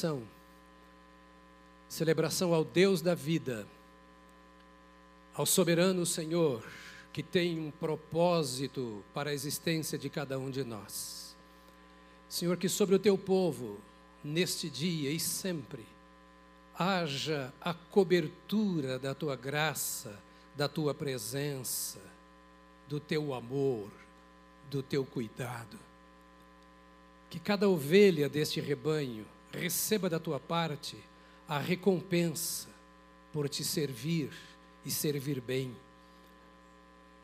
celebração celebração ao Deus da vida, ao soberano Senhor, que tem um propósito para a existência de cada um de nós. Senhor, que sobre o teu povo, neste dia e sempre, haja a cobertura da tua graça, da tua presença, do teu amor, do teu cuidado. Que cada ovelha deste rebanho receba da tua parte a recompensa por te servir e servir bem,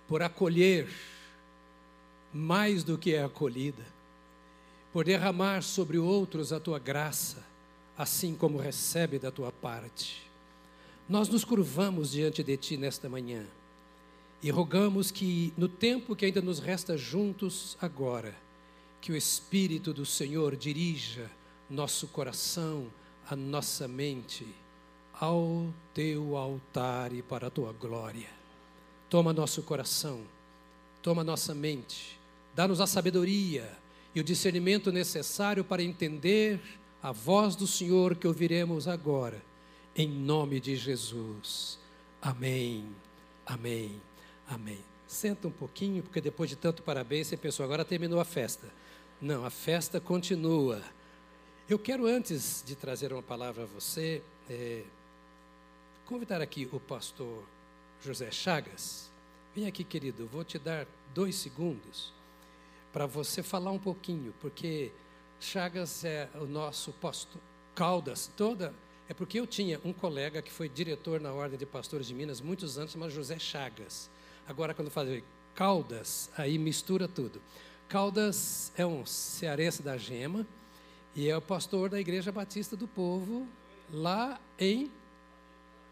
por acolher mais do que é acolhida, por derramar sobre outros a tua graça, assim como recebe da tua parte. Nós nos curvamos diante de ti nesta manhã e rogamos que, no tempo que ainda nos resta juntos agora, que o Espírito do Senhor dirija nosso coração, a nossa mente ao teu altar e para a tua glória. Toma nosso coração, toma nossa mente, dá-nos a sabedoria e o discernimento necessário para entender a voz do Senhor que ouviremos agora, em nome de Jesus. Amém, amém, amém. Senta um pouquinho, porque depois de tanto parabéns, você pensou, agora terminou a festa. Não, a festa continua. Eu quero, antes de trazer uma palavra a você, é, convidar aqui o pastor José Chagas. Vem aqui, querido, vou te dar dois segundos para você falar um pouquinho, porque Chagas é o nosso pastor. Caldas, toda. É porque eu tinha um colega que foi diretor na Ordem de Pastores de Minas muitos anos, chamado José Chagas. Agora, quando faz Caldas, aí mistura tudo. Caldas é um cearense da Gema e é o pastor da Igreja Batista do Povo, lá em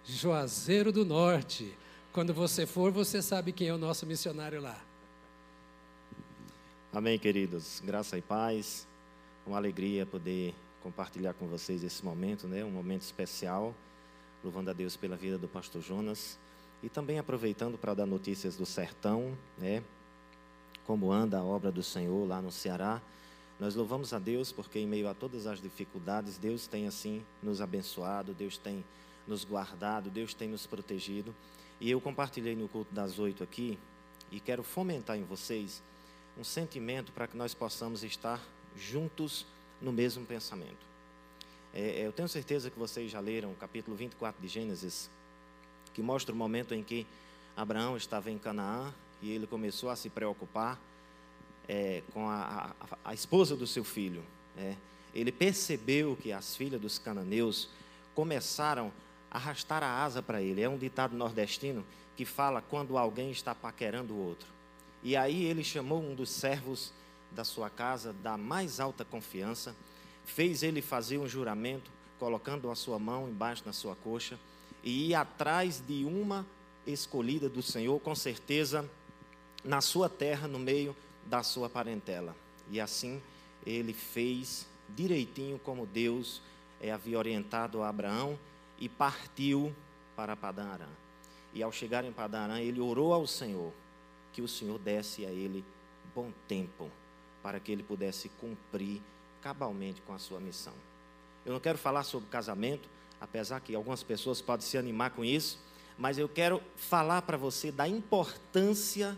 Juazeiro do Norte. Quando você for, você sabe quem é o nosso missionário lá. Amém, queridos. Graça e paz. Uma alegria poder compartilhar com vocês esse momento, né? Um momento especial. Louvando a Deus pela vida do pastor Jonas e também aproveitando para dar notícias do sertão, né? Como anda a obra do Senhor lá no Ceará. Nós louvamos a Deus porque, em meio a todas as dificuldades, Deus tem assim nos abençoado, Deus tem nos guardado, Deus tem nos protegido. E eu compartilhei no culto das oito aqui e quero fomentar em vocês um sentimento para que nós possamos estar juntos no mesmo pensamento. É, é eu tenho certeza que vocês já leram o capítulo 24 de Gênesis, que mostra o momento em que Abraão estava em Canaã e ele começou a se preocupar é, com a, a, a, esposa do seu filho. É, ele percebeu que as filhas dos cananeus começaram a arrastar a asa para ele. É um ditado nordestino que fala quando alguém está paquerando o outro. E aí ele chamou um dos servos da sua casa, da mais alta confiança, fez ele fazer um juramento, colocando a sua mão embaixo na sua coxa, e ir atrás de uma escolhida do Senhor, com certeza, na sua terra, no meio da sua parentela. E assim ele fez direitinho como Deus é, havia orientado a Abraão e partiu para Padã Arã. E ao chegar em Padã Arã, ele orou ao Senhor que o Senhor desse a ele bom tempo para que ele pudesse cumprir cabalmente com a sua missão. Eu não quero falar sobre casamento, apesar que algumas pessoas podem se animar com isso, mas eu quero falar para você da importância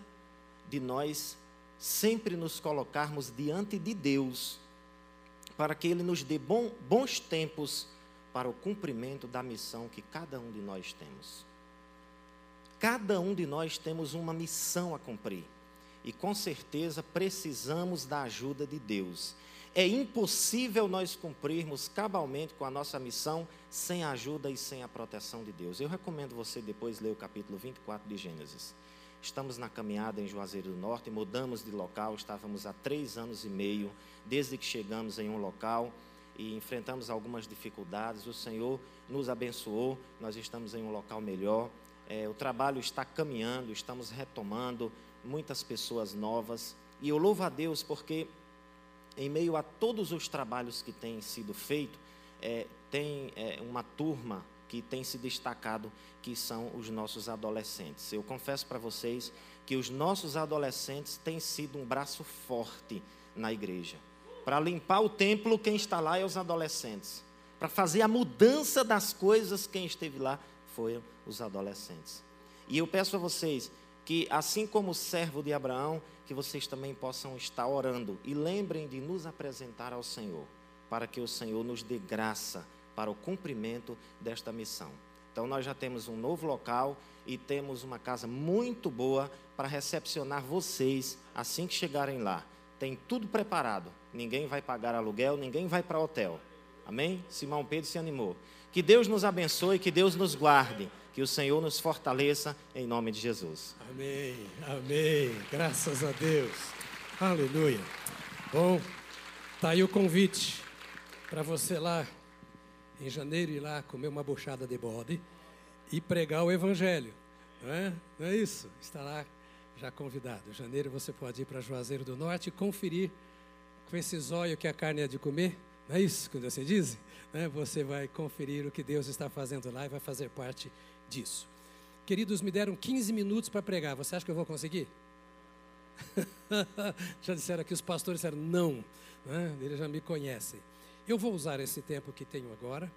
de nós sempre nos colocarmos diante de Deus, para que Ele nos dê bom, bons tempos para o cumprimento da missão que cada um de nós temos. Cada um de nós temos uma missão a cumprir. E com certeza precisamos da ajuda de Deus. É impossível nós cumprirmos cabalmente com a nossa missão sem a ajuda e sem a proteção de Deus. Eu recomendo você depois ler o capítulo 24 de Gênesis. Estamos na caminhada em Juazeiro do Norte, mudamos de local, estávamos há três anos e meio desde que chegamos em um local e enfrentamos algumas dificuldades. O Senhor nos abençoou, nós estamos em um local melhor. É, o trabalho está caminhando, estamos retomando muitas pessoas novas. E eu louvo a Deus porque, em meio a todos os trabalhos que têm sido feitos, é, tem é, uma turma que tem se destacado, que são os nossos adolescentes. Eu confesso para vocês que os nossos adolescentes têm sido um braço forte na igreja. Para limpar o templo, quem está lá é os adolescentes. para fazer a mudança das coisas, quem esteve lá foram os adolescentes. E eu peço a vocês que, assim como o servo de Abraão, que vocês também possam estar orando e lembrem de nos apresentar ao Senhor, para que o Senhor nos dê graça para o cumprimento desta missão. Então, nós já temos um novo local e temos uma casa muito boa para recepcionar vocês assim que chegarem lá. Tem tudo preparado. Ninguém vai pagar aluguel, ninguém vai para hotel. Amém? Simão Pedro se animou. Que Deus nos abençoe, que Deus nos guarde, que o Senhor nos fortaleça em nome de Jesus. Amém, amém. Graças a Deus. Aleluia. Bom, tá aí o convite para você lá em janeiro ir lá comer uma buchada de bode e pregar o evangelho. Não é? Não é isso? Está lá já convidado. Em janeiro você pode ir para Juazeiro do Norte e conferir com esse zóio que a carne é de comer. Não é isso que você diz? Né? Você vai conferir o que Deus está fazendo lá e vai fazer parte disso. Queridos, me deram 15 minutos para pregar. Você acha que eu vou conseguir? já disseram aqui, os pastores disseram não. Né? Eles já me conhecem. Eu vou usar esse tempo que tenho agora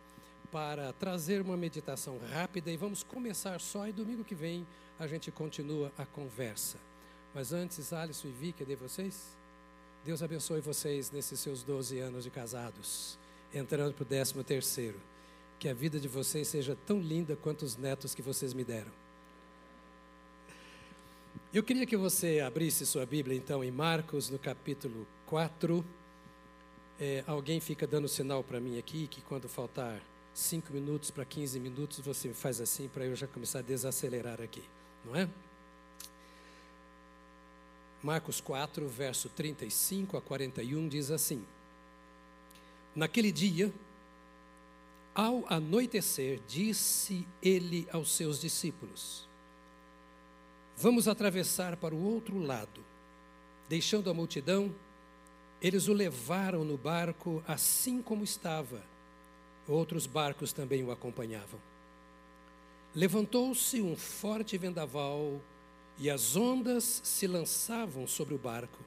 para trazer uma meditação rápida e vamos começar só e domingo que vem a gente continua a conversa. Mas antes, Alisson e Vi, cadê vocês? Deus abençoe vocês nesses seus 12 anos de casados, entrando para o 13 terceiro. Que a vida de vocês seja tão linda quanto os netos que vocês me deram. Eu queria que você abrisse sua Bíblia, então, em Marcos, no capítulo 4. É, alguém fica dando sinal para mim aqui que quando faltar 5 minutos para 15 minutos, você faz assim para eu já começar a desacelerar aqui, não é? Marcos 4, verso 35 a 41 diz assim: Naquele dia, ao anoitecer, disse ele aos seus discípulos: Vamos atravessar para o outro lado. Deixando a multidão, eles o levaram no barco assim como estava. Outros barcos também o acompanhavam. Levantou-se um forte vendaval e as ondas se lançavam sobre o barco,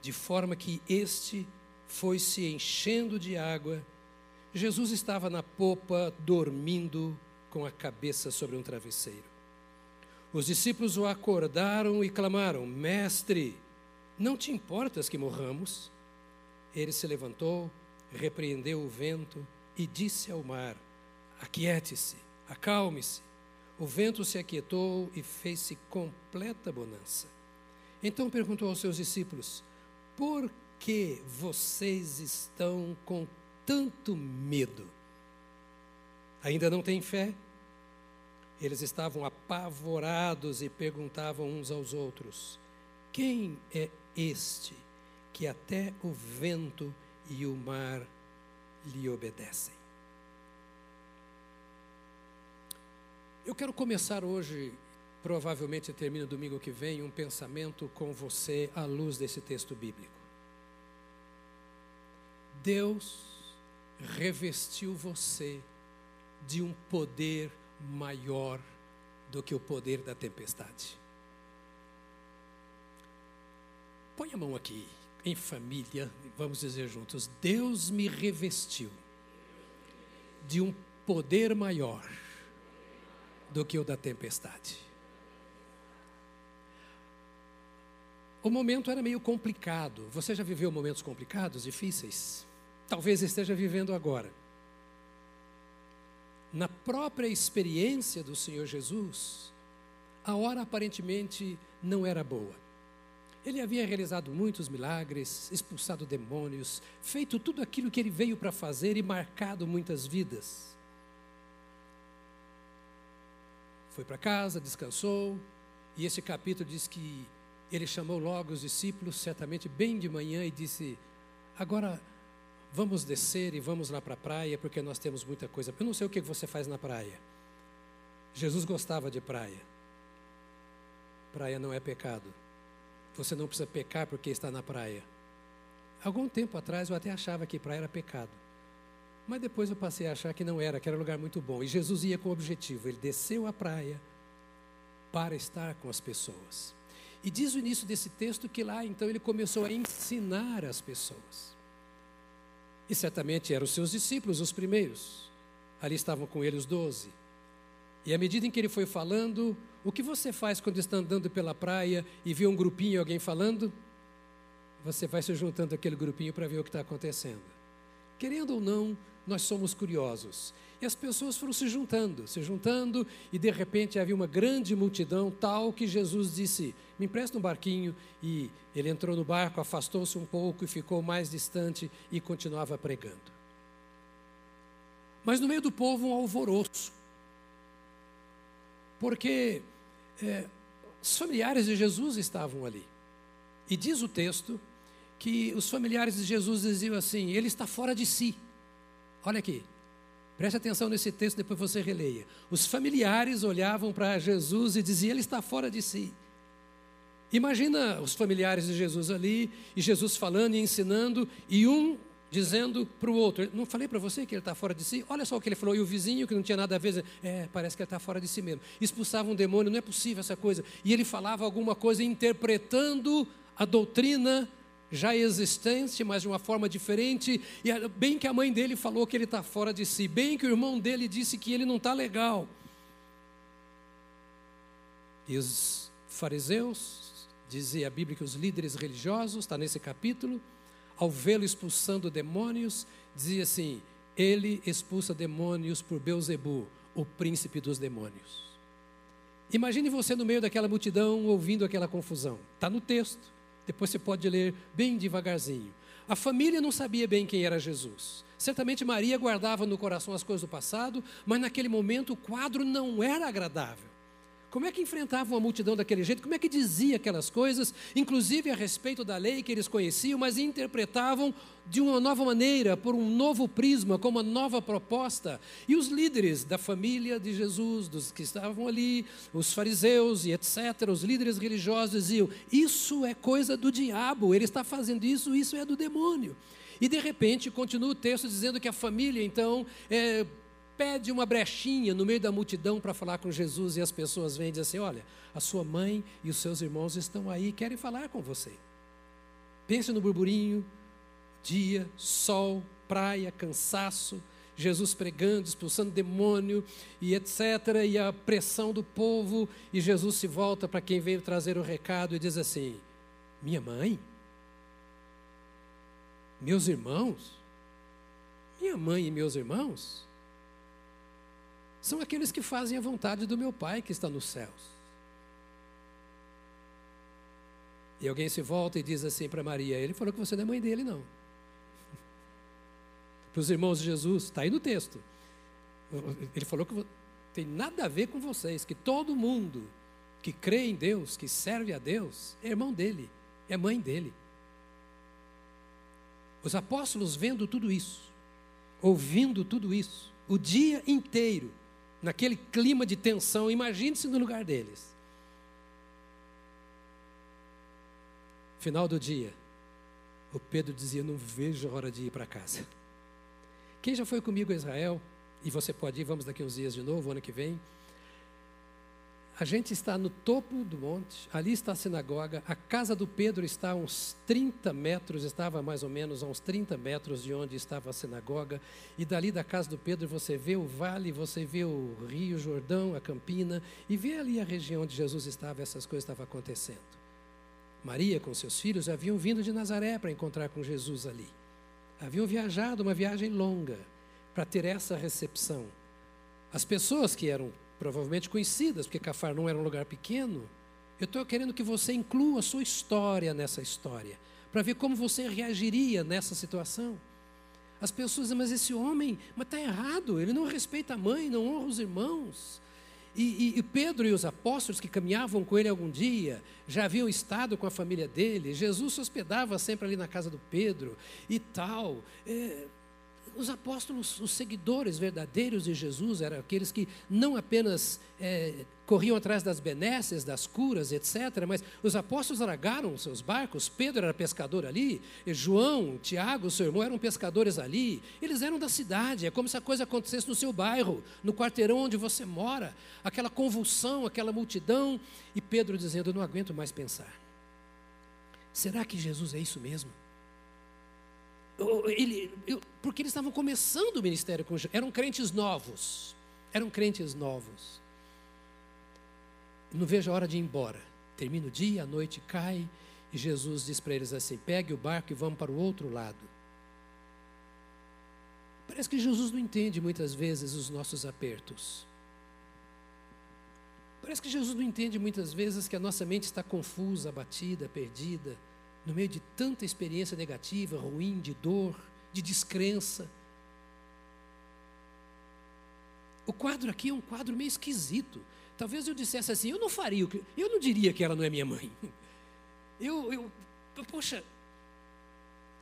de forma que este foi se enchendo de água. Jesus estava na popa, dormindo com a cabeça sobre um travesseiro. Os discípulos o acordaram e clamaram: Mestre, não te importas que morramos? Ele se levantou, repreendeu o vento e disse ao mar: Aquiete-se, acalme-se. O vento se aquietou e fez-se completa bonança. Então perguntou aos seus discípulos: Por que vocês estão com tanto medo? Ainda não têm fé? Eles estavam apavorados e perguntavam uns aos outros: Quem é este que até o vento e o mar lhe obedecem? Eu quero começar hoje, provavelmente termina domingo que vem, um pensamento com você à luz desse texto bíblico. Deus revestiu você de um poder maior do que o poder da tempestade. Põe a mão aqui, em família, vamos dizer juntos: Deus me revestiu de um poder maior do que o da tempestade. O momento era meio complicado. Você já viveu momentos complicados, difíceis? Talvez esteja vivendo agora. Na própria experiência do Senhor Jesus, a hora aparentemente não era boa. Ele havia realizado muitos milagres, expulsado demônios, feito tudo aquilo que ele veio para fazer e marcado muitas vidas. Foi para casa, descansou, e esse capítulo diz que ele chamou logo os discípulos, certamente bem de manhã, e disse: Agora vamos descer e vamos lá para a praia, porque nós temos muita coisa. Eu não sei o que você faz na praia. Jesus gostava de praia. Praia não é pecado. Você não precisa pecar porque está na praia. Algum tempo atrás eu até achava que praia era pecado. Mas depois eu passei a achar que não era, que era um lugar muito bom. E Jesus ia com o objetivo, ele desceu à praia para estar com as pessoas. E diz o início desse texto que lá então ele começou a ensinar as pessoas. E certamente eram os seus discípulos, os primeiros. Ali estavam com ele os doze. E à medida em que ele foi falando, o que você faz quando está andando pela praia e vê um grupinho, alguém falando? Você vai se juntando aquele grupinho para ver o que está acontecendo. Querendo ou não, nós somos curiosos. E as pessoas foram se juntando, se juntando, e de repente havia uma grande multidão, tal que Jesus disse: Me empresta um barquinho. E ele entrou no barco, afastou-se um pouco e ficou mais distante e continuava pregando. Mas no meio do povo, um alvoroço. Porque é, os familiares de Jesus estavam ali. E diz o texto que os familiares de Jesus diziam assim: Ele está fora de si. Olha aqui, preste atenção nesse texto, depois você releia. Os familiares olhavam para Jesus e diziam: Ele está fora de si. Imagina os familiares de Jesus ali, e Jesus falando e ensinando, e um dizendo para o outro: Não falei para você que ele está fora de si? Olha só o que ele falou. E o vizinho, que não tinha nada a ver, é, parece que ele está fora de si mesmo. Expulsava um demônio, não é possível essa coisa. E ele falava alguma coisa interpretando a doutrina já existente, mas de uma forma diferente. E bem que a mãe dele falou que ele está fora de si, bem que o irmão dele disse que ele não está legal. E os fariseus, dizia a Bíblia que os líderes religiosos, está nesse capítulo, ao vê-lo expulsando demônios, dizia assim: ele expulsa demônios por Beuzebu, o príncipe dos demônios. Imagine você no meio daquela multidão ouvindo aquela confusão. Está no texto. Depois você pode ler bem devagarzinho. A família não sabia bem quem era Jesus. Certamente Maria guardava no coração as coisas do passado, mas naquele momento o quadro não era agradável. Como é que enfrentavam a multidão daquele jeito? Como é que dizia aquelas coisas, inclusive a respeito da lei que eles conheciam, mas interpretavam de uma nova maneira, por um novo prisma, com uma nova proposta? E os líderes da família de Jesus, dos que estavam ali, os fariseus e etc., os líderes religiosos diziam: Isso é coisa do diabo, ele está fazendo isso, isso é do demônio. E de repente continua o texto dizendo que a família, então, é, pede uma brechinha no meio da multidão para falar com Jesus e as pessoas vêm e dizem assim: Olha, a sua mãe e os seus irmãos estão aí querem falar com você. Pense no burburinho, dia, sol, praia, cansaço, Jesus pregando, expulsando demônio e etc. E a pressão do povo. E Jesus se volta para quem veio trazer o recado e diz assim: Minha mãe? Meus irmãos? Minha mãe e meus irmãos? São aqueles que fazem a vontade do meu Pai que está nos céus. E alguém se volta e diz assim para Maria: Ele falou que você não é mãe dele, não. Para os irmãos de Jesus, está aí no texto. Ele falou que tem nada a ver com vocês, que todo mundo que crê em Deus, que serve a Deus, é irmão dele, é mãe dele. Os apóstolos vendo tudo isso, ouvindo tudo isso, o dia inteiro, naquele clima de tensão, imagine-se no lugar deles. Final do dia, o Pedro dizia: Não vejo a hora de ir para casa. Quem já foi comigo a Israel, e você pode ir, vamos daqui uns dias de novo, ano que vem. A gente está no topo do monte, ali está a sinagoga, a casa do Pedro está a uns 30 metros, estava mais ou menos a uns 30 metros de onde estava a sinagoga, e dali da casa do Pedro você vê o vale, você vê o rio Jordão, a campina, e vê ali a região onde Jesus estava, essas coisas estavam acontecendo. Maria com seus filhos haviam vindo de Nazaré para encontrar com Jesus ali. Haviam viajado uma viagem longa para ter essa recepção. As pessoas que eram provavelmente conhecidas, porque Cafarnaum era um lugar pequeno. Eu estou querendo que você inclua a sua história nessa história, para ver como você reagiria nessa situação. As pessoas dizem, mas esse homem, mas está errado, ele não respeita a mãe, não honra os irmãos. E, e, e, Pedro e os apóstolos que caminhavam com ele algum dia já haviam estado com a família dele. Jesus se hospedava sempre ali na casa do Pedro e tal. É, os apóstolos, os seguidores verdadeiros de Jesus, eram aqueles que não apenas é, corriam atrás das benesses, das curas, etc., mas os apóstolos largaram seus barcos. Pedro era pescador ali, João, Tiago, seu irmão, eram pescadores ali. Eles eram da cidade, é como se a coisa acontecesse no seu bairro, no quarteirão onde você mora. Aquela convulsão, aquela multidão. E Pedro dizendo: Eu não aguento mais pensar. Será que Jesus é isso mesmo? Ele, eu, porque eles estavam começando o ministério com eram crentes novos, eram crentes novos. Não vejo a hora de ir embora. Termina o dia, a noite cai e Jesus diz para eles assim: pegue o barco e vamos para o outro lado. Parece que Jesus não entende muitas vezes os nossos apertos. Parece que Jesus não entende muitas vezes que a nossa mente está confusa, abatida, perdida no meio de tanta experiência negativa, ruim, de dor, de descrença. O quadro aqui é um quadro meio esquisito. Talvez eu dissesse assim, eu não faria, eu não diria que ela não é minha mãe. Eu, eu, poxa,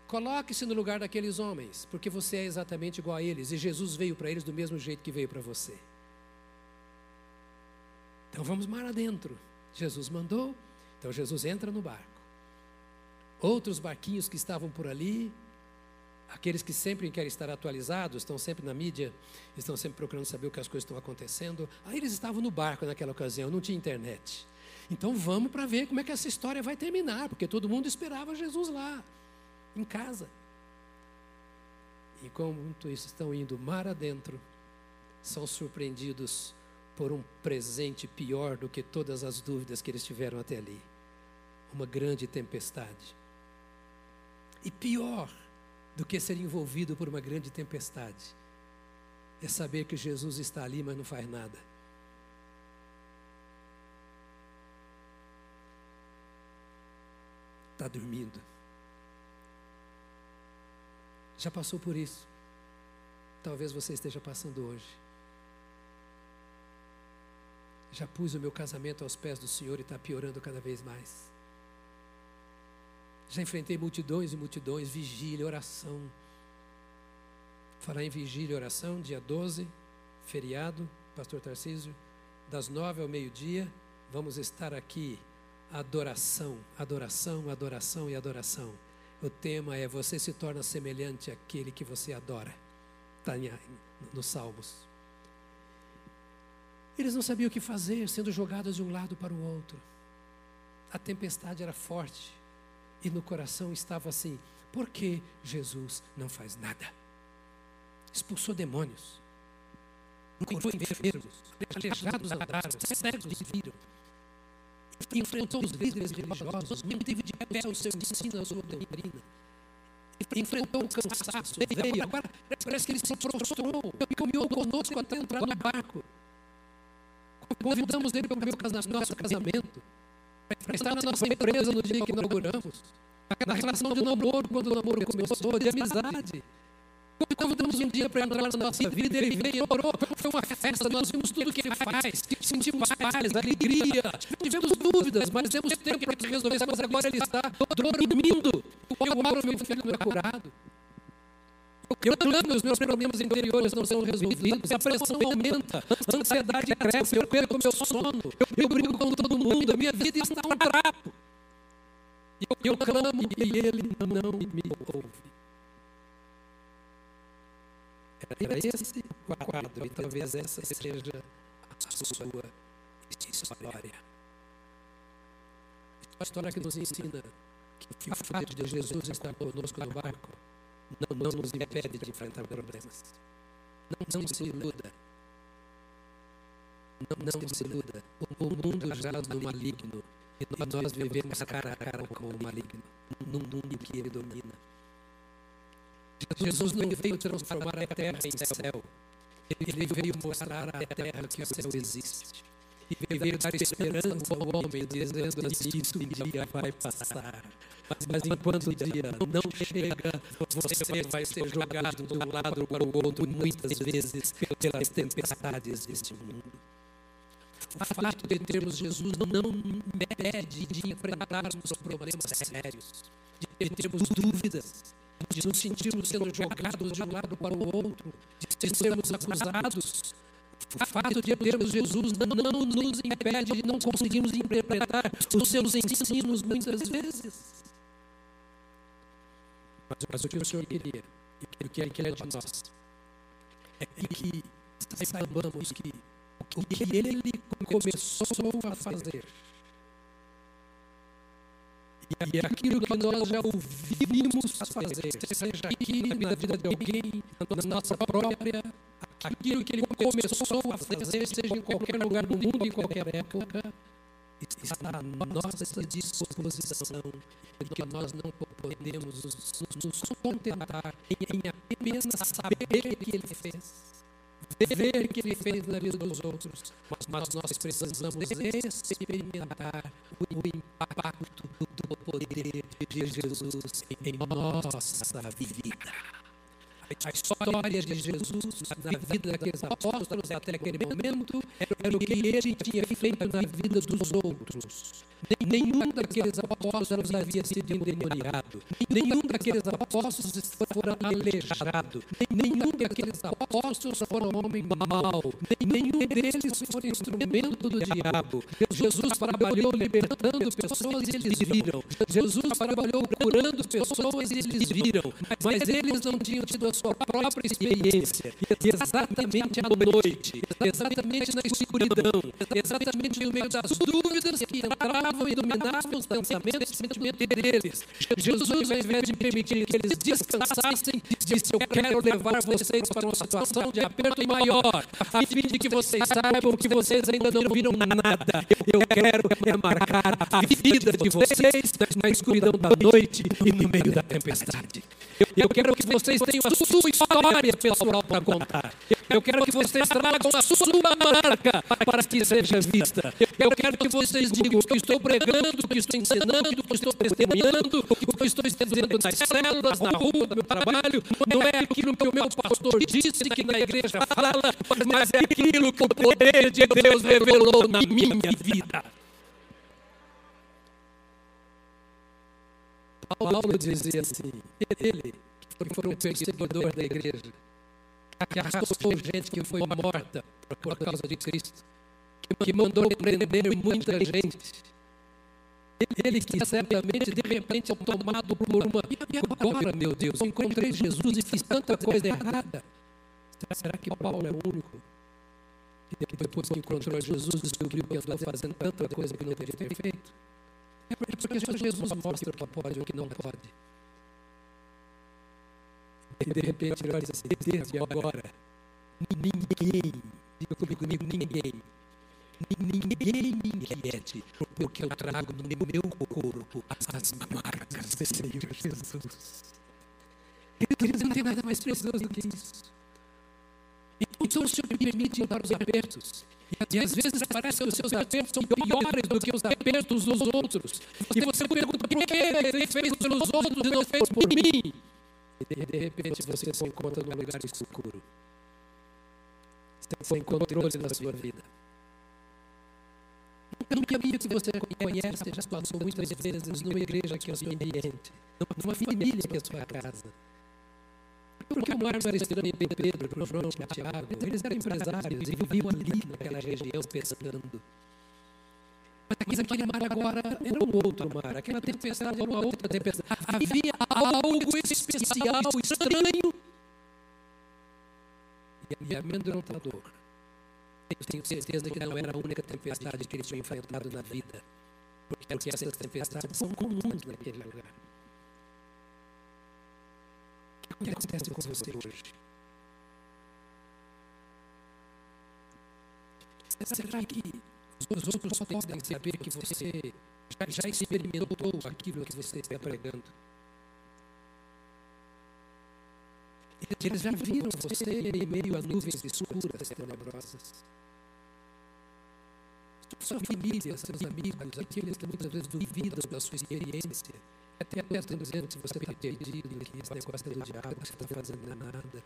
coloque-se no lugar daqueles homens, porque você é exatamente igual a eles, e Jesus veio para eles do mesmo jeito que veio para você. Então vamos mar adentro. Jesus mandou, então Jesus entra no barco. Outros barquinhos que estavam por ali, aqueles que sempre querem estar atualizados, estão sempre na mídia, estão sempre procurando saber o que as coisas estão acontecendo. Aí eles estavam no barco naquela ocasião, não tinha internet. Então vamos para ver como é que essa história vai terminar, porque todo mundo esperava Jesus lá, em casa. Enquanto estão indo mar adentro, são surpreendidos por um presente pior do que todas as dúvidas que eles tiveram até ali uma grande tempestade. E pior do que ser envolvido por uma grande tempestade é saber que Jesus está ali, mas não faz nada. Está dormindo. Já passou por isso. Talvez você esteja passando hoje. Já pus o meu casamento aos pés do Senhor e está piorando cada vez mais. Já enfrentei multidões e multidões, vigília, oração. Falar em vigília oração, dia 12, feriado, Pastor Tarcísio, das nove ao meio-dia, vamos estar aqui. Adoração, adoração, adoração e adoração. O tema é você se torna semelhante àquele que você adora. Está nos Salmos. Eles não sabiam o que fazer, sendo jogados de um lado para o outro. A tempestade era forte. E no coração estava assim: por que Jesus não faz nada? Expulsou demônios, curou enfermos, aleijados andaram, cegos viram, enfrentou os líderes religiosos, manteve de pé o seu ensino, a sua doutrina, enfrentou o cansaço, veio, agora parece que ele se prostrou. E caminhou conosco até entrar no barco. Convidamos ele para o nosso casamento estar na nossa empresa no dia que inauguramos, na relação de namoro, quando o namoro começou, de amizade. Convidamos um dia para entrar na nossa vida, ele veio, orou, foi uma festa, nós vimos tudo que ele faz, sentimos paz, alegria, tivemos dúvidas, mas temos tempo para resolver, mas agora ele está dormindo. Eu oro, meu filho é curado. Eu clamo, os meus problemas interiores não são resolvidos, a pressão aumenta, a ansiedade cresce, eu perco meu sono, eu brigo com todo mundo, a minha vida está um trapo. Eu clamo e ele não me ouve. Era esse o quadro, e talvez essa seja a sua história. A história que nos ensina que o fato de Jesus estar conosco no barco não, não nos impede de enfrentar problemas. Não, não se iluda. Não, não se iluda. O mundo jaz no maligno. E nós vivemos cara a cara com o maligno. Num mundo que ele domina. Jesus não veio transformar a terra em céu. Ele veio mostrar à terra que o céu existe. E veio dar esperança ao homem, dizendo assim: isso um dia vai passar. Mas, mas enquanto o dia não chega, você vai ser jogado de um lado para o outro, muitas vezes pelas tempestades deste mundo. O fato de termos Jesus não impede de enfrentarmos problemas sérios, de termos dúvidas, de nos sentirmos sendo jogados de um lado para o outro, de sermos acusados. O fato de termos Jesus não, nos impede de não conseguirmos interpretar os seus ensinos muitas vezes. Mas, mas o que o Senhor queria, e o que Ele quer de nós, é que saibamos que o que Ele começou a fazer, E aquilo que nós já ouvimos fazer, seja aqui na vida de alguém, na nossa própria, aquilo que ele começou a fazer, seja em qualquer lugar do mundo, em qualquer época, está à nossa disposição, porque nós não podemos nos, contentar em apenas saber que ele fez ver que ele fez na vida dos outros, mas nós precisamos experimentar o impacto do poder de Jesus em nossa vida. A história de Jesus na vida daqueles apóstolos até aquele momento era o que ele tinha feito na vida dos outros. Nenhum daqueles apóstolos havia sido endemoniado. Nenhum daqueles apóstolos fora aleijado. Nenhum daqueles apóstolos foram homem mau. Nenhum deles foi instrumento do diabo. Jesus trabalhou libertando pessoas e eles viram. Jesus trabalhou curando pessoas e eles viram. Mas eles não tinham tido a sua própria experiência. Exatamente à noite, exatamente na escuridão, exatamente no meio das dúvidas que entravam e dominavam os pensamentos e sentimentos deles. Jesus, ao invés de permitir que eles descansassem, disse: Eu quero levar vocês para uma situação de aperto maior, a fim de que vocês saibam que vocês ainda não viram nada. Eu quero marcar a vida de vocês na escuridão da noite e no meio da tempestade. Eu quero que vocês tenham a sua história pessoal para contar. Eu quero que vocês tragam a sua marca para que seja vista. Eu quero que vocês digam que estou pregando, que estou ensinando, que estou testemunhando, que estou dizendo nas células, na rua, no meu trabalho. Não é aquilo que o meu pastor disse que na igreja fala, mas é aquilo que o poder de Deus revelou na minha vida. Paulo dizia assim, ele que foi um perseguidor da igreja, que arrastou gente que foi morta por causa de Cristo, que mandou prender muita gente. Ele que certamente, de repente, é tomado por uma. E agora, meu Deus, eu encontrei Jesus e fiz tanta coisa errada. Será que Paulo é o único? Que depois que encontrou Jesus, descobriu que estava fazendo tanta coisa que não deveria ter feito? É porque Jesus mostra o que pode e o que não pode. E de repente ele olha assim, desde agora, ninguém, diga comigo, ninguém, ninguém me inquiete, porque eu trago no meu corpo as marcas do Senhor Jesus. Queridos, não tem nada mais precioso do que isso. Então o Senhor me permite dar os apertos. E às vezes parece que os seus apertos são piores do que os apertos dos outros. E você pergunta, por que ele fez pelos outros e não fez por mim? E de repente você se encontra num lugar escuro. Sem controle na sua vida. Num caminho que você conhece, já passou muitas vezes numa igreja que é o seu ambiente, numa família que é a sua casa. Porque o Marcos era estranho Pedro, João, Tiago, eles eram empresários e viviam ali naquela região pescando. Mas aquele mar agora era um outro mar. Aquela tempestade era uma outra tempestade. Havia algo especial, estranho e amedrontador. Eu tenho certeza que não era a única tempestade que ele tinha enfrentado na vida. Porque essas tempestades são comuns naquele lugar. O que acontece com você hoje? Será que os outros podem saber que você já, já experimentou aquilo que você está pregando? Eles já viram você em meio a nuvens escuras, tenebrosas. Sua família, seus amigos, aqueles que muitas vezes duvidam da sua experiência, até estão dizendo que você está perdido, que esse negócio é do diabo, você está fazendo nada.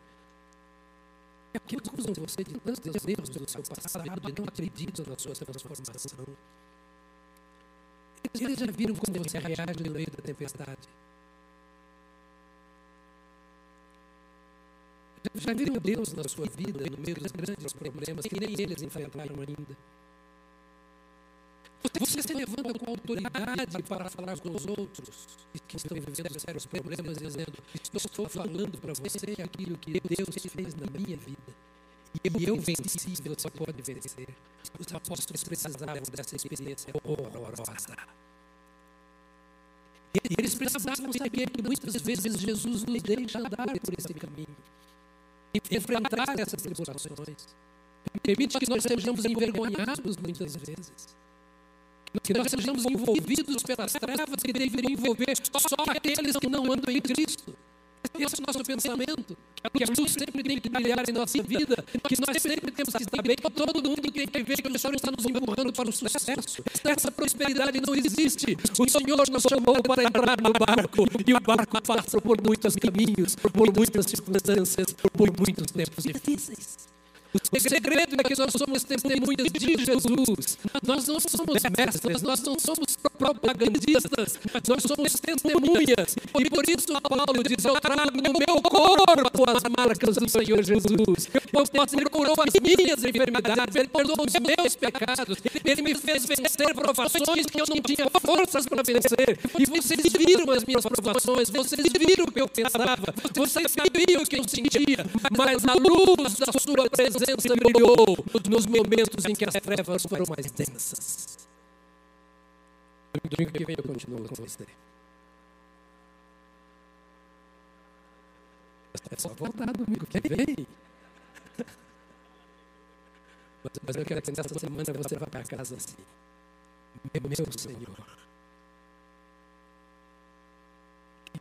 É porque acusam você de tantos erros do seu passado e não acreditam na sua transformação. Eles já viram como você reage no meio da tempestade. Já viram Deus na sua vida, no meio dos grandes problemas que nem eles enfrentaram ainda. Você se levanta com autoridade para falar com os outros que estão vivendo sérios problemas, dizendo: Estou falando para você aquilo que Deus fez na minha vida. E eu venci, você pode vencer. Os apóstolos precisavam dessa experiência horrorosa. E eles precisavam saber que muitas vezes Jesus nos deixa andar por esse caminho. Enfrentar essas tribulações. Permite que nós sejamos envergonhados muitas vezes. Que nós sejamos envolvidos pelas trevas que deveriam envolver só aqueles que não andam em Cristo. Esse é o nosso pensamento. Que luz sempre tem que brilhar em nossa vida. Que nós sempre temos que saber que todo mundo que ver que o Senhor está nos empurrando para o sucesso. Essa prosperidade não existe. O Senhor nos chamou para entrar no barco. E o barco passa por muitos caminhos, por muitas circunstâncias, por muitos tempos difíceis. O segredo é que nós somos testemunhas de Jesus. Nós não somos mestres, nós não somos propagandistas, nós somos testemunhas. E por isso Paulo diz: Eu trago no meu corpo as marcas do Senhor Jesus. Ele curou as minhas enfermidades, Ele perdoou os meus pecados, Ele me fez vencer provações que eu não tinha forças para vencer. E vocês viram as minhas provações, vocês viram o que eu pensava, vocês sabiam o que eu sentia, mas a luz da Sua presença presença brilhou nos momentos em que as trevas foram mais densas. Domingo que vem eu continuo com você. É só voltar domingo que vem. Mas, mas eu quero que nessa semana você vá para casa assim. Meu, meu Senhor.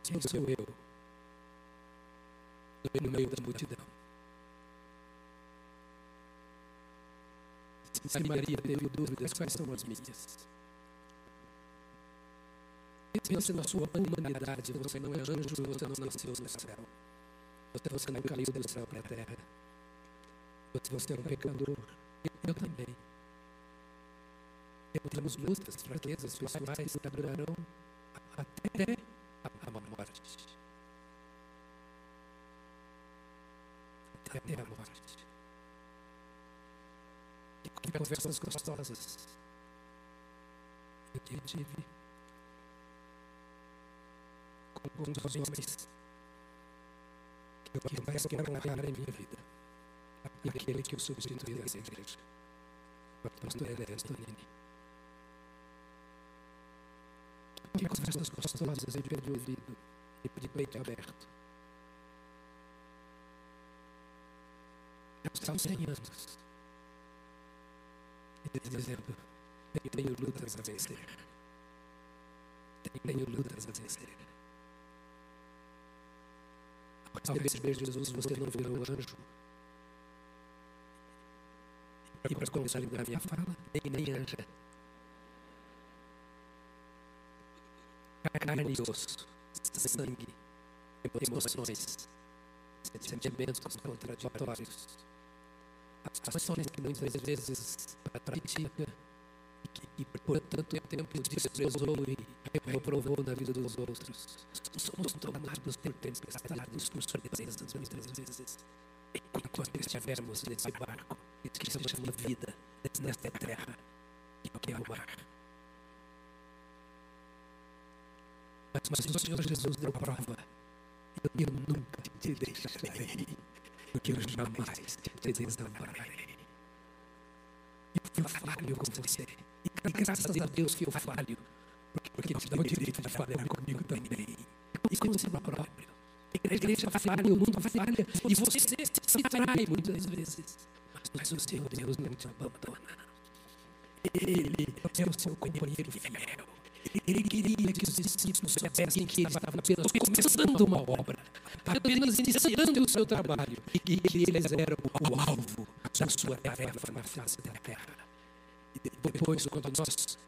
Quem sou eu? No meio da multidão. Se Maria teve dúvidas, quais são as minhas? Pense na sua humanidade. Você não é anjo, você não nasceu no céu. Você não caiu do céu para a terra. Você é um pecador. Eu também. Temos lutas, fraquezas pessoais que durarão até a morte. Até a morte que conversas gostosas eu tive com alguns homens que mais quero honrar em minha vida. Aquele que eu substituí nessa igreja, o pastor Ernesto Antonini. Que conversas gostosas eu de ouvido e de peito aberto. São 100 anos dizendo: Eu tenho lutas a vencer. Tenho lutas a vencer. Ao receber Jesus, você não virou anjo. E para começar a minha fala, nem, nem anja. Carne e osso, sangue, emoções, sentimentos contraditórios as ações que muitas vezes pratica e, por tanto tempo desprezou e reprovou na vida dos outros. Somos tomados por tempestades, por surpresas muitas vezes. Enquanto estivermos nesse barco, que se chama vida, nesta terra, que é o mar. Mas o Senhor Jesus deu prova. Eu nunca te deixarei porque eu jamais te. E eu falho com você. E graças a Deus que eu falho, porque, te dá o direito de falhar comigo também. E com você próprio. A igreja falha, o mundo falha, e você se trai muitas vezes. Mas o seu Deus não te abandona. Ele é o seu companheiro fiel. Ele queria que os discípulos soubessem que ele estava apenas começando uma obra, apenas iniciando o seu trabalho, e que eles eram o alvo da sua tarefa na face da terra. E depois, quando nós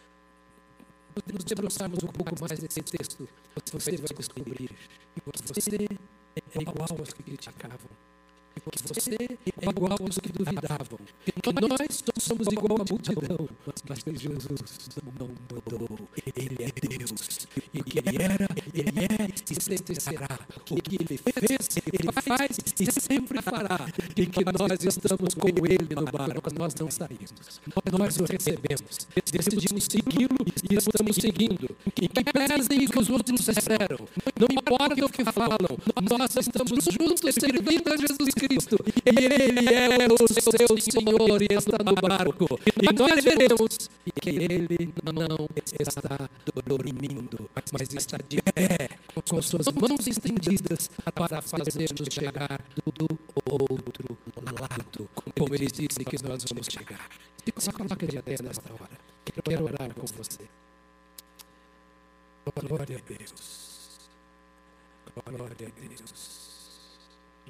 nos debruçarmos um pouco mais desse texto, você vai descobrir que você é igual aos que criticavam que você é igual aos que duvidavam. Que nós somos igual à multidão. Mas Jesus não mudou. Ele é Deus. E que ele era, ele é e sempre será. O que ele fez, ele faz e sempre fará. E que nós estamos com ele no barco, nós não saímos. Nós o recebemos. Decidimos segui-lo e estamos seguindo. Que pesem o que os outros esperam. Não importa o que falam. Nós estamos juntos servindo a Jesus Cristo Cristo. E Ele é o seu Senhor e está no barco. E nós veremos que Ele não está dormindo, mas está de pé, com suas mãos estendidas para fazer-nos chegar do outro lado, como Ele disse que nós vamos chegar. Se coloca de pé nesta hora. Quero orar com você. Glória a Deus. Glória a Deus.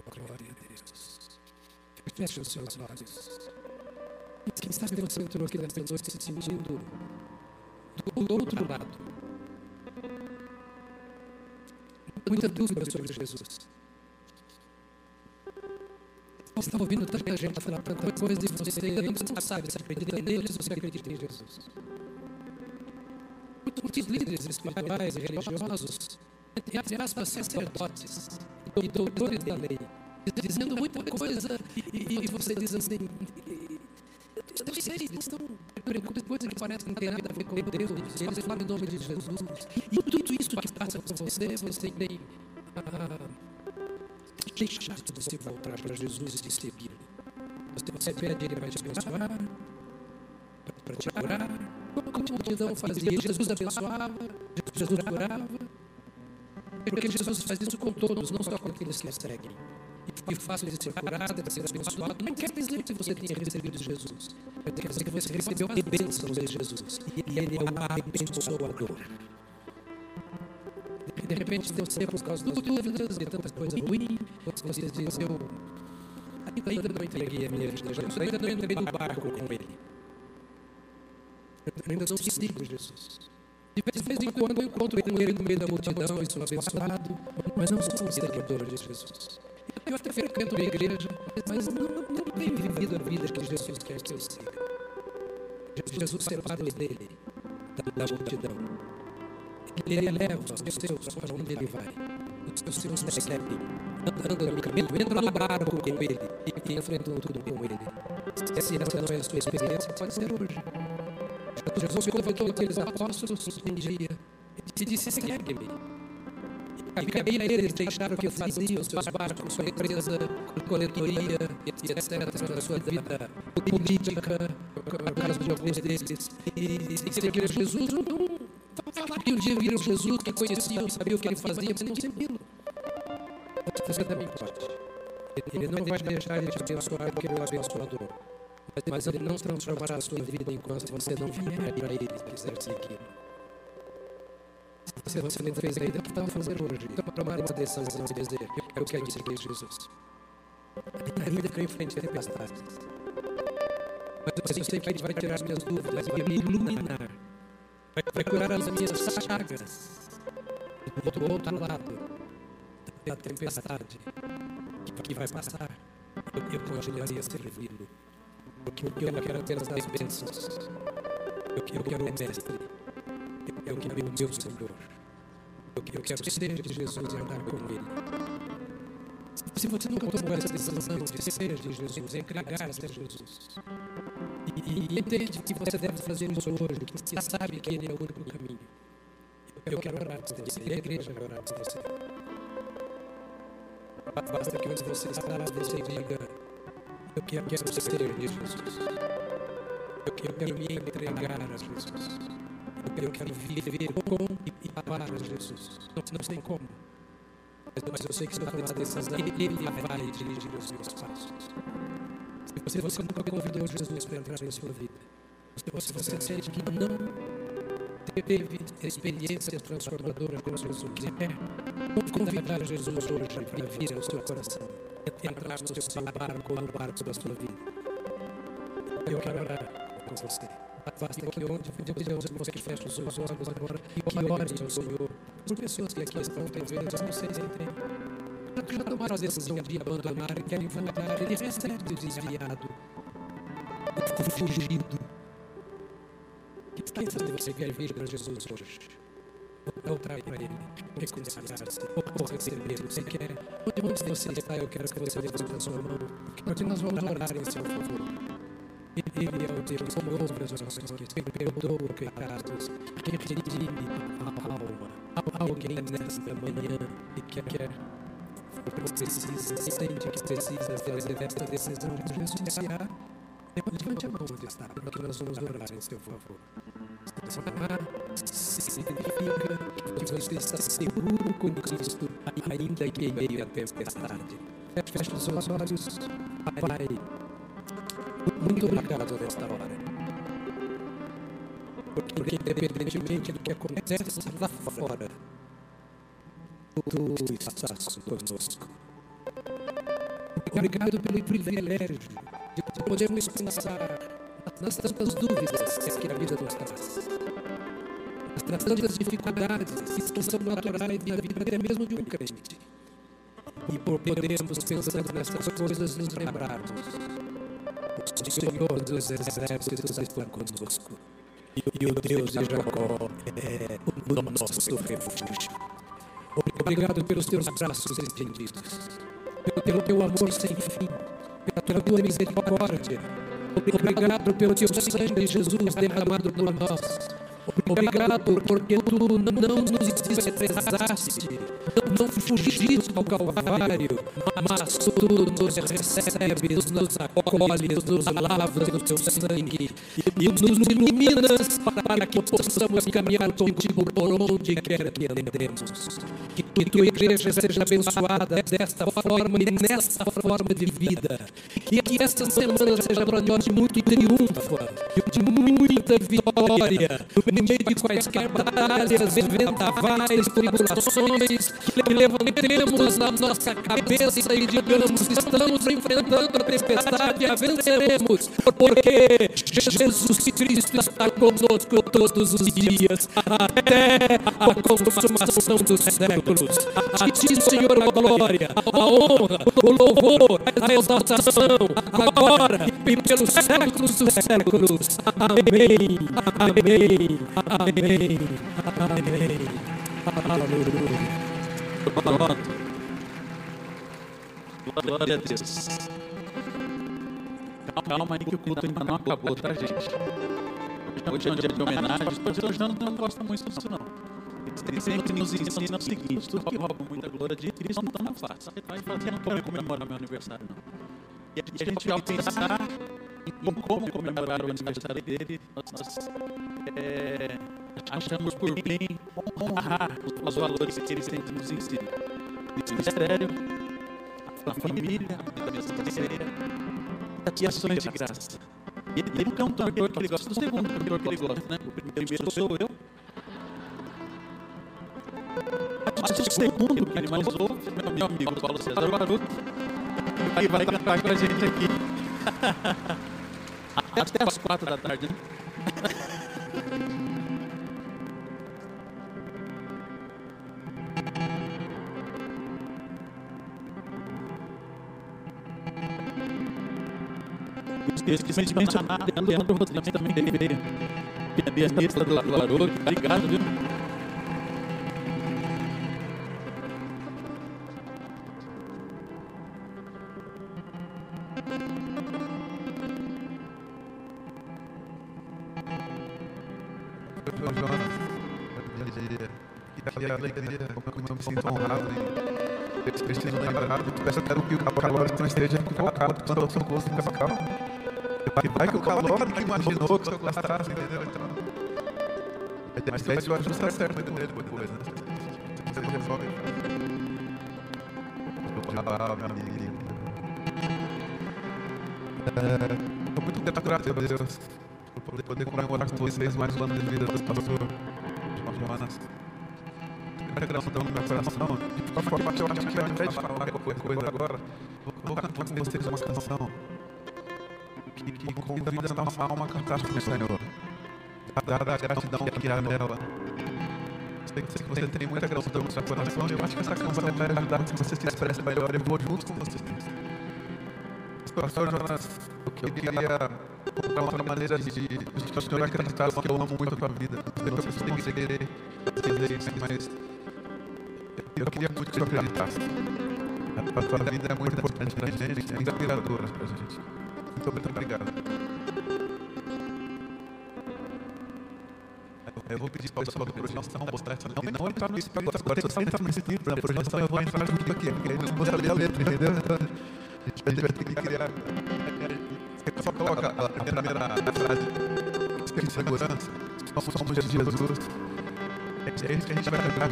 Glória a Deus. Feche os seus olhos. Quem sabe você entrou aqui nesta noite se sentindo do outro lado. Muita dúvida sobre Jesus. Você está ouvindo tanta gente falar tanta coisa e você ainda não sabe se acredita nele ou se acredita em Jesus. Muitos líderes espirituais e religiosos, entre aspas, sacerdotes doutores da lei, dizendo muita coisa e, e você diz assim, eu sei, eles estão perguntando coisas que parecem não ter nada a ver com Deus, eles falam em nome de Jesus. E tudo isso que passa com você, você tem ah, deixado de você voltar para Jesus e segui-lo. Você pede ele para te abençoar, para te curar, como multidão fazia. Jesus abençoava, Jesus curava, porque Jesus faz isso com todos, não só com aqueles que seguem. E fácil de ser curado, de ser abençoado, não quer dizer que você tenha recebido Jesus. Quer dizer que você recebeu as bênçãos de Jesus. E Ele é o abençoador. De repente, você, por causa das dúvidas e tantas coisas ruins, você diz, eu ainda não entreguei a minha vida a Jesus, ainda não entrei no barco com Ele. Eu ainda não sigo Jesus. De vez em quando eu encontro ele no meio da multidão e sou abençoado, mas não sou um seguidor de Jesus. Eu até frequento a igreja, mas não, não tenho vivido a vida que Jesus quer que eu siga. Jesus separa dele, da, da multidão. Ele leva os seus para onde ele vai. Os seus seguem, andando no caminho, entram no barco com ele e enfrentam tudo com ele. Se essa não é a sua experiência, pode ser hoje. Jesus convocou aqueles apóstolos um dia e disse: Segue-me. E aí eles deixaram que faziam seus barcos, sua empresa, coletoria, etc., sua vida política, no caso de alguns deles. E seguiram Jesus, não falaram um dia viram Jesus, que conheciam, sabiam o que ele fazia, mas não seguiram. Você também pode. Ele não vai deixar de te abençoar porque ele é o abençoador. Mas ele não transformará a sua vida enquanto você não vier para ele quiser seguir. Se você não fez ainda, o que está fazendo hoje? Então, tomar uma decisão e dizer: Eu quero seguir Jesus. A vida que eu enfrente tempestades. Mas eu sei que ele vai tirar as minhas dúvidas, vai me iluminar, vai curar as minhas chagas. Do outro lado da tempestade que vai passar, eu continuaria servi-lo. Porque eu quero apenas as bênçãos. Eu quero o Mestre. Eu quero o meu Senhor. Eu quero ser de Jesus e andar com Ele. Se você nunca tomou essa decisão de ser de Jesus, entregar-se a Jesus, e, e entende que você deve fazer isso hoje, que você sabe que Ele é o único caminho, eu quero orar por você, e a igreja vai orar por você. Basta que onde você está, você diga, quero, quero ser Jesus. Eu quero, me entregar a Jesus. Eu quero, viver com e para Jesus. Não, não tem como. Mas, eu sei que se eu tomar a decisão, Ele, vai dirigir os meus passos. Se você nunca convidou Jesus para entrar na sua vida, se você sente que não teve experiência transformadora com Jesus, quer convidar Jesus hoje para vir ao seu coração entrar no seu barco no barco da sua vida. Eu quero orar com você. Basta que onde pedimos que você feche os seus olhos agora e que ore ao Senhor por pessoas que aqui estão, talvez, não sei se tem. Já tomaram a decisão de abandonar querem voltar, ele recebe o desviado, fugido. Que está de você quer vir para Jesus hoje? Reconciliar-se, ou receber. Você quer, onde você está, eu quero que você levante a sua mão, porque nós vamos orar em seu favor. Ele é o Deus que ouve as orações, que perdoa pecados, que redime a alma. Alguém nesta manhã que quer precisa, sente que precisa fazer esta decisão de renunciar, levante a mão onde está, porque nós vamos orar em seu favor. Orar significa que você está seguro com Cristo, ainda que em meio à tempestade. Feche os seus olhos, Pai. Muito obrigado nesta hora. Porque, independentemente do que acontece lá fora, tu estás conosco. Obrigado pelo privilégio de podermos pensar nas tantas dúvidas que a vida nos traz, nas tantas dificuldades que são naturais da vida até mesmo de um crente. E por podermos, pensando nessas coisas, nos lembrarmos: o Senhor dos exércitos está conosco. E o Deus de Jacó é o nosso refúgio. Obrigado pelos teus braços estendidos, pelo teu amor sem fim, pela tua misericórdia. Obrigado pelo teu sangue, Jesus, derramado por nós. Obrigado porque tu não nos desprezaste, não fugiste ao Calvário, mas tu nos recebes, nos acolhes, nos lavas no teu sangue e nos iluminas para que possamos caminhar contigo por onde quer que andemos. Que tua igreja seja abençoada desta forma e nessa forma de vida. E que esta semana seja para nós de muito triunfo, de muita vitória no meio de quaisquer batalhas, vendavais, tribulações, que levantemos a nossa cabeça e digamos: estamos enfrentando a tempestade, a venceremos, porque Jesus Cristo está conosco todos os dias, até a consumação dos séculos. A ti, Senhor, a glória, a honra, o louvor, a exaltação, agora e pelos séculos dos séculos. Amém. Amém. Amém. Amém. Pronto. Glória a Deus. Calma aí que o culto ainda não acabou, tá, gente? Hoje é um dia de homenagem. Os pastores não, não gostam muito disso, não. Eles sempre nos ensinam o seguinte: tudo que rouba muita glória de Cristo não. Vai fazer, não pode comemorar meu aniversário, não. E a gente, ao pensar em como comemorar o aniversário dele, nós, nós é, achamos por bem honrar os valores que eles têm que nos ensinar. Ministério, a família, a vida ceia, e ações de graça. E ele, ele é um cantor que ele gosta do segundo cantor que ele gosta, né? O primeiro sou eu. Mas o segundo que ele mais ouve, meu amigo Paulo César Baruto, aí vai cantar com a gente aqui. Até as quatro da tarde, né? Esqueci de mencionar, Leandro Rodrigues também teve pianista do Laroque. Obrigado, viu? Esteja equivocado, quando eu sou gosto fica calmo. E vai que o calor que imaginou que eu gostasse, entendeu? Então, mas o ajuste certo com ele depois, né? Você resolve. Ah, meu amigo. Estou muito grato a Deus por poder comemorar com vocês mais um ano de vida pastor Jonas muita gratidão no meu coração. De qualquer forma, eu acho que ao invés de falar qualquer coisa agora, vou com vocês uma canção que, que convida a nossa alma a cantar com o Senhor. Dada a gratidão que há nela. Sei que você tem muita gratidão no seu coração eu acho que essa canção vai ajudar que você se expresse melhor. Eu vou junto com vocês. Pastor Jonas, eu queria uma outra maneira de, de, de o senhor acreditar que eu amo muito a tua vida. Eu sei você tem que dizer isso, mas eu queria muito que você acreditasse. A tua vida é muito importante pra gente, é inspiradora pra gente. Muito, muito obrigado. Eu vou pedir para o pessoal da projeção postar essa não, não entrar no livro agora. Se você entrar nesse livro da projeção, eu vou entrar junto aqui. Porque aí você vai ler a letra, entendeu? Então, a gente vai ter que criar. Você só coloca a primeira frase de segurança. Somos de Jesus. É isso que a gente vai cantar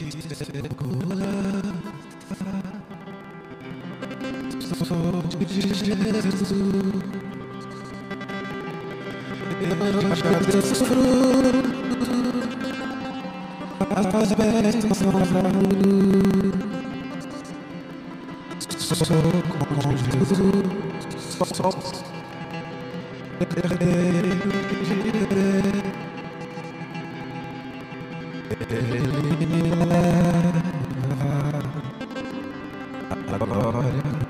Yeah.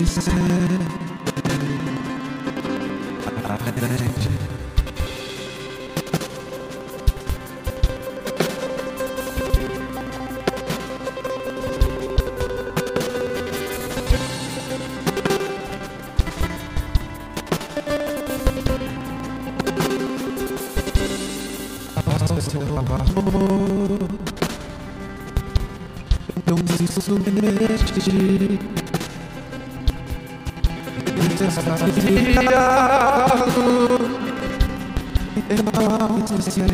inside. Juntos.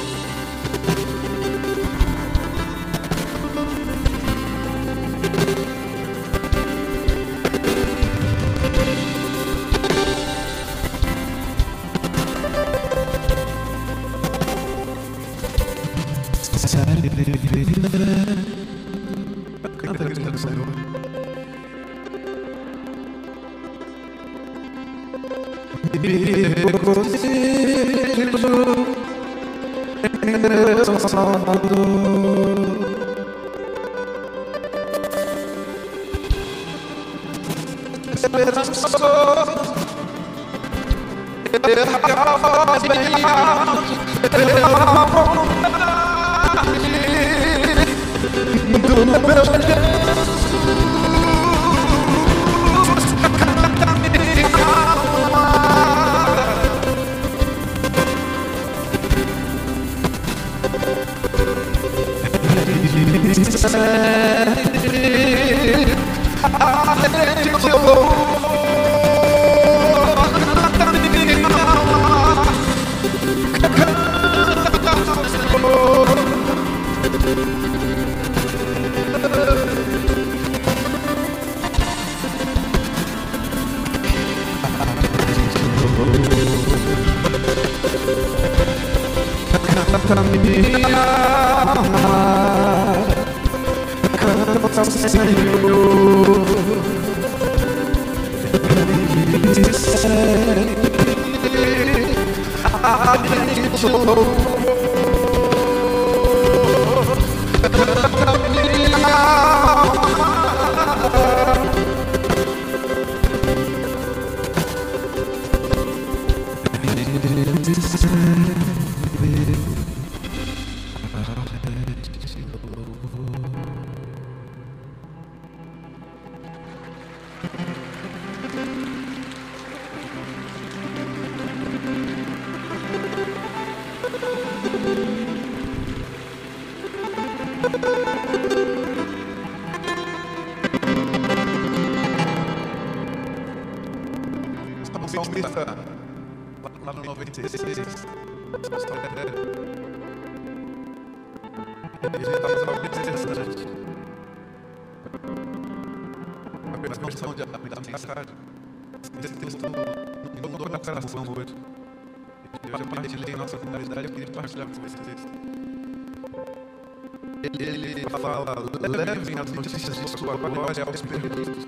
glória aos perdidos.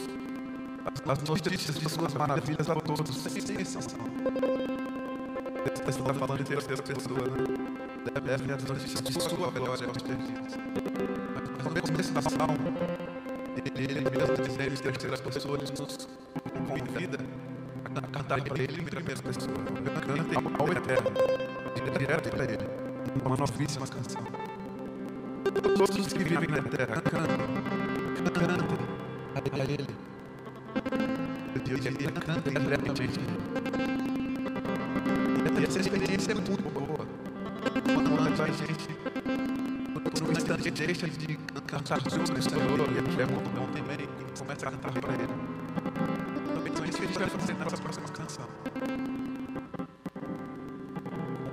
As notícias de suas maravilhas a todos, sem exceção. Texto está falando de terceira pessoa, né? Levem as notícias de sua glória aos perdidos. Mas no começo da salmo, ele, mesmo dizer em terceira pessoa, ele nos convida a cantar para ele em primeira pessoa. Cantem ao eterno, direto para ele, uma novíssima canção. Todos os que vivem na terra, cantem, cantem a ele. Eu diria, cantem diretamente. E essa experiência é muito boa. Quando a gente, por um instante, deixa de cantar sobre o Senhor, e é muito bom também, e começa a cantar para ele. Então, isso que a gente vai fazer nessa próxima canção.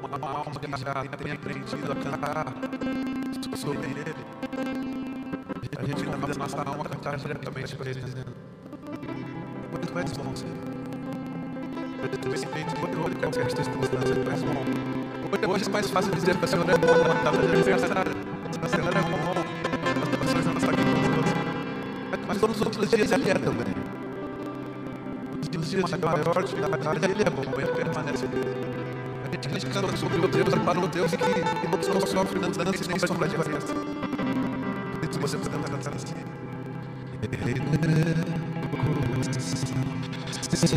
Uma alma que já tem aprendido a cantar sobre ele. A gente convida a nossa alma cantar diretamente para ele, dizendo: Tu és bom, Senhor. Respeito todo qualquer circunstância, tu és bom. Hoje é mais fácil dizer para o Senhor é bom, quando está fazendo aniversário. O Senhor é bom, não estão aqui conosco. Mas todos os outros dias ele é também. Os dias de maior dificuldade, ele é bom, ele permanece A gente criticando sobre o Deus, para o Deus que não sofre mudança nem sombra de variação. Se você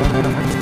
ん?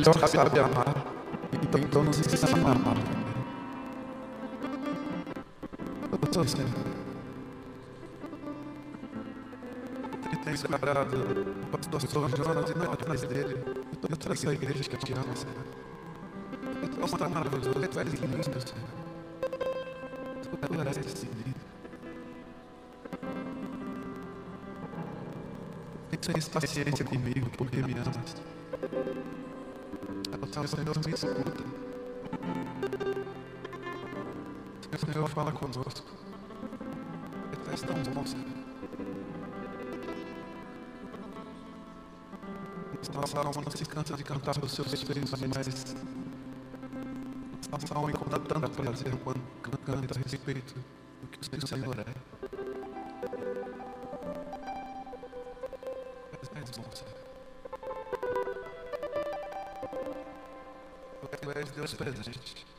Melhor sabe amar. Então, então nos ensina a amar. Eu Senhor. Ele tem separado o pastor Jonas e não atrás dele. Eu trouxe a igreja que te ama, Senhor. És tão maravilhoso, tu és lindo, Senhor. Tu és lindo. Tem paciência comigo, porque me amas. Então, Senhor, me escuta. Senhor, fala conosco. Tu és tão bom, Senhor. Nossa alma não se cansa de cantar os seus feitos, mas nossa alma encontra tanto prazer quando canta a respeito do que o Senhor é. És bom, Senhor. Tu és Deus presente.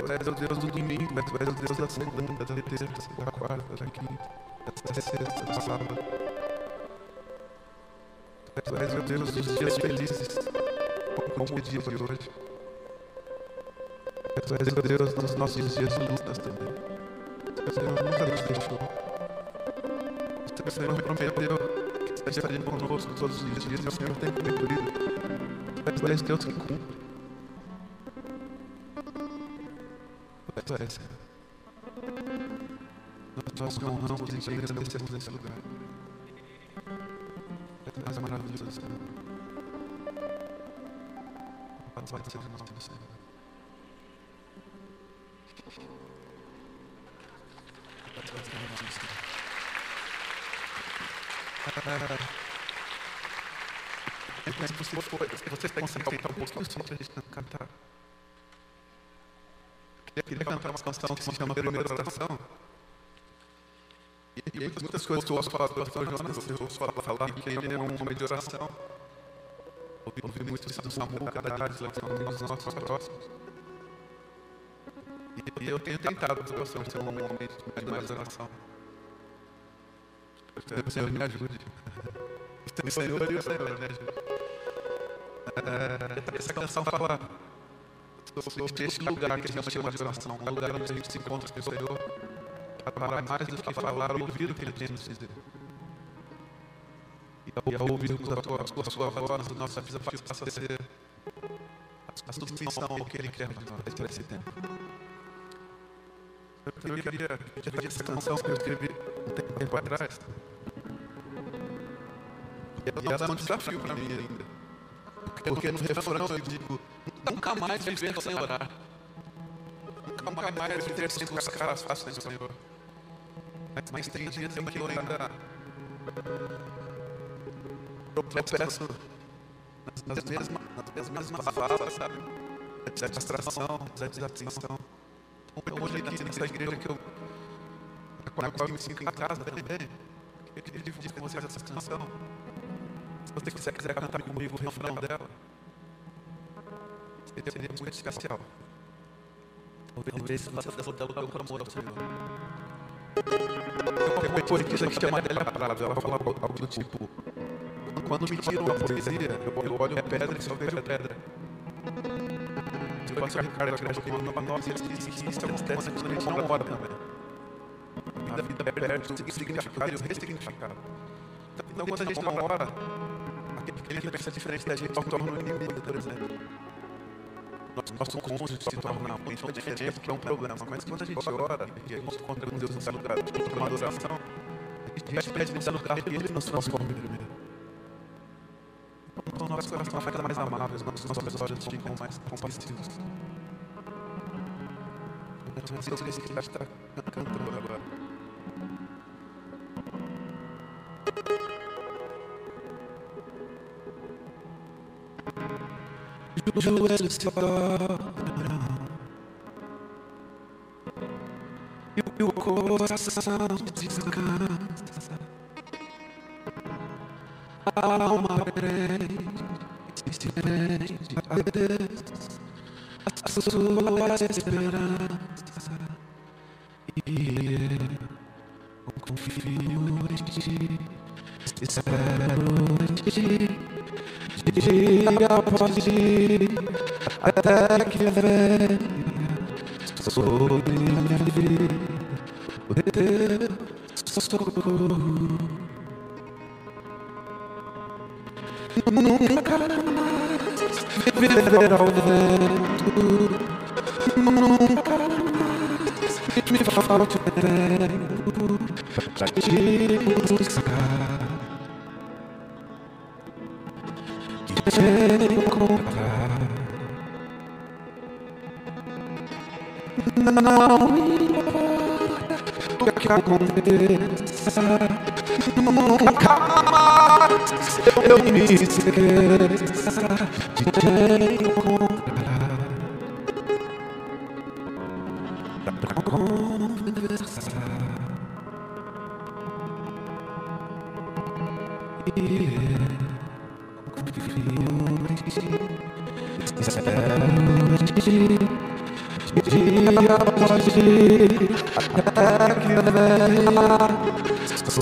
És o Deus do domingo, és o Deus da segunda, da terça, da quarta, da quinta, da sexta, da sábado. Tu és o Deus dos dias felizes, como o dia de hoje. Tu és o Deus dos nossos dias de lutas também. Senhor nunca nos deixou. O Senhor prometeu que estaria conosco todos os dias e o Senhor tem cumprido. Tu és Deus que cumpre. Nós te honramos e agradecemos nesse lugar. É mais maravilhoso, Senhor. Louvado seja o nome do Senhor. Mas se você for, você consegue aumentar um pouquinho só para a gente cantar? Eu queria cantar uma canção que se chama Primeira Oração. E, e muitas coisas que eu ouço falar do pastor Jonas, eu ouço falar, falar que ele é um homem de oração. Ouvi, ouvi muito isso do Samuel, cada dia relacionando os nossos próximos. E, e eu tenho tentado, eu sou um homem de mais oração. O Senhor me ajude. O Senhor e o Senhor me ajude. É, essa canção fala sobre este lugar que a gente chama de oração, um lugar onde a gente se encontra com o Senhor, para mais do que falar, ouvir o que Ele tem nos dizer. E ao ouvirmos a tua, a sua voz, a nossa vida passa a ser a submissão ao que Ele quer de nós para esse tempo. Eu queria dividir essa canção que eu escrevi um tempo atrás. E ela é um desafio para mim ainda. Porque no refrão eu digo, nunca mais viver sem orar. Nunca mais viver sem buscar as faces do Senhor. Mas tem dias em que eu ainda eu peço nas, mesmas, nas mesmas falas, sabe? Da distração, da desatenção. Então, hoje aqui nessa igreja que eu, na qual eu me sinto em casa também, eu queria dividir com vocês essa canção. Se você quiser, quiser cantar comigo o refrão dela, seria muito especial. Talvez faça dessa lugar por amor ao Senhor. Qualquer coisa que isso chama dela palavra, ela fala algo do tipo: Quando me tiram a poesia, eu olho a pedra e só vejo a pedra. Se o Ricardo tirar aqui para nós, ele disse que isso acontece quando a gente não ora também. A vida perde o significado e o ressignificado. Então, quando a gente não ora, aquele que pensa diferente da gente torna um inimigo, por exemplo nosso cônjuge se torna uma então diferença, que é um problema. Mas quando a gente ora e gente encontra com Deus nesse lugar de uma adoração, a gente pede nesse lugar que Ele nos transforme primeiro. Então, nosso coração fica mais amável, nossos olhos ficam mais compassivos. Então, o que está cantando joelhos se dobram e o coração descansa. A alma prende, se prende a Deus, a sua esperança. E eu confio em ti, espero em ti dia após dia, Nunca mais viver ao vento, nunca mais me falte tempo pra te buscar. Não importa o que aconteça, nunca mais eu me esqueça de te encontrar. Após dia, até que venha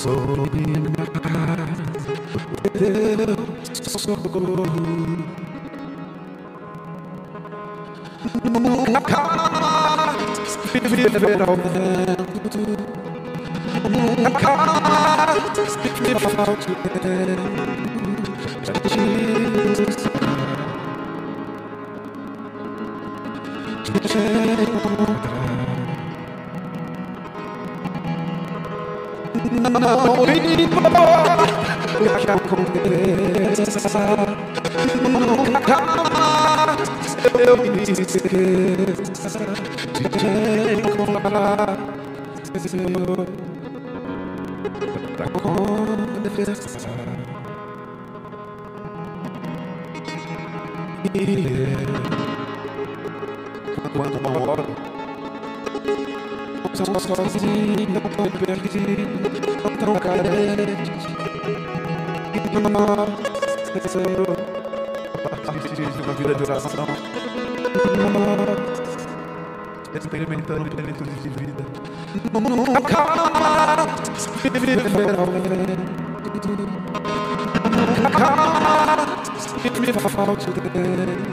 sobre minha casa o teu socorro. Nunca mais viver ao vento, nunca mais me falte tempo Jesus. Não importa o que aconteça, nunca mais eu me esqueça de te encontrar, Senhor, pra conversar. Yeah quando Sou sozinho, tão perdido, tão carente. E nós, Senhor, a partir de uma vida de oração, nós, experimentando plenitude de vida, nunca viver vento, nunca mais me falte Deus.